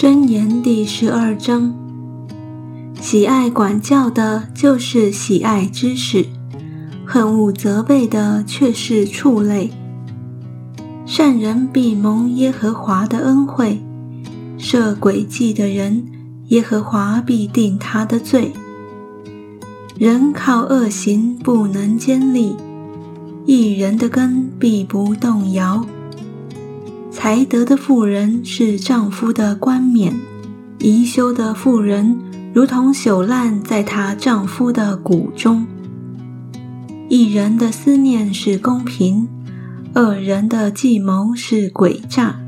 箴言第十二章：喜爱管教的，就是喜爱知识；恨恶责备的，却是畜类。善人必蒙耶和华的恩惠，设诡计的人，耶和华必定他的罪。人靠恶行不能坚立，一人的根必不动摇。才德的妇人是丈夫的冠冕，宜修的妇人如同朽烂在她丈夫的骨中。一人的思念是公平，二人的计谋是诡诈。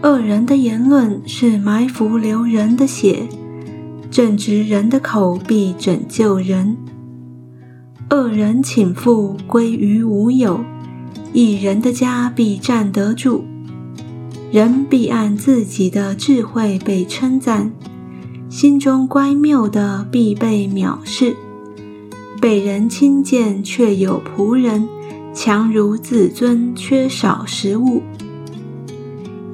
二人的言论是埋伏流人的血，正直人的口必拯救人。二人请富归于无有。一人的家必站得住，人必按自己的智慧被称赞，心中乖谬的必被藐视，被人轻贱却有仆人，强如自尊缺少食物。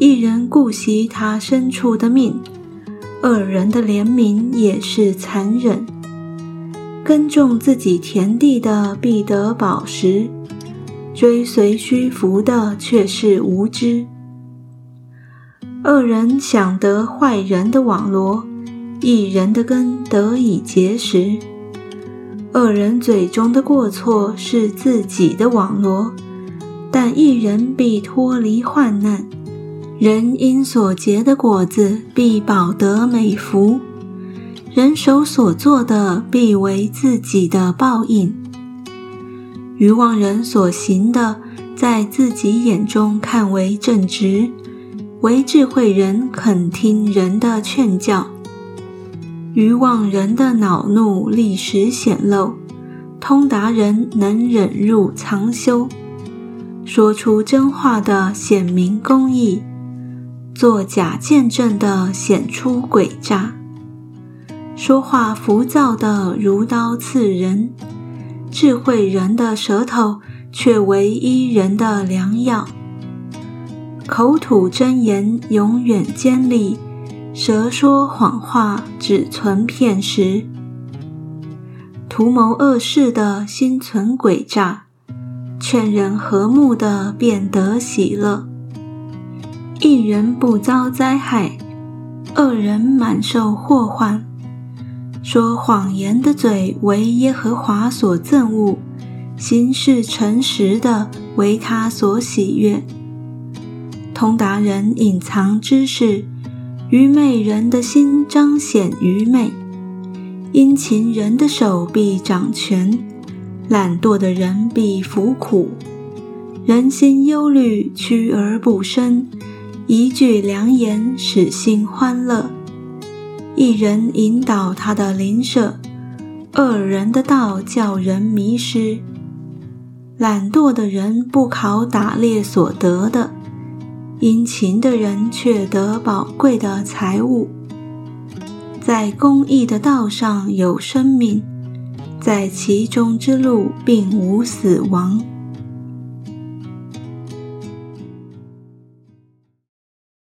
一人顾惜他牲畜的命，二人的怜悯也是残忍。耕种自己田地的必得饱食。追随虚浮的却是无知。二人想得坏人的网罗，一人的根得以结实。二人嘴中的过错是自己的网罗，但一人必脱离患难。人因所结的果子必保得美福，人手所做的必为自己的报应。愚妄人所行的，在自己眼中看为正直；唯智慧人肯听人的劝教。愚妄人的恼怒立时显露，通达人能忍入藏修。说出真话的显明公义，作假见证的显出诡诈。说话浮躁的如刀刺人。智慧人的舌头却为一人的良药，口吐真言永远坚立，舌说谎话只存片时。图谋恶事的心存诡诈，劝人和睦的便得喜乐。一人不遭灾害，二人满受祸患。说谎言的嘴为耶和华所憎恶，行事诚实的为他所喜悦。通达人隐藏知识，愚昧人的心彰显愚昧。殷勤人的手必掌权，懒惰的人必服苦。人心忧虑，屈而不伸；一句良言，使心欢乐。一人引导他的邻舍，二人的道叫人迷失。懒惰的人不考打猎所得的，殷勤的人却得宝贵的财物。在公益的道上有生命，在其中之路并无死亡。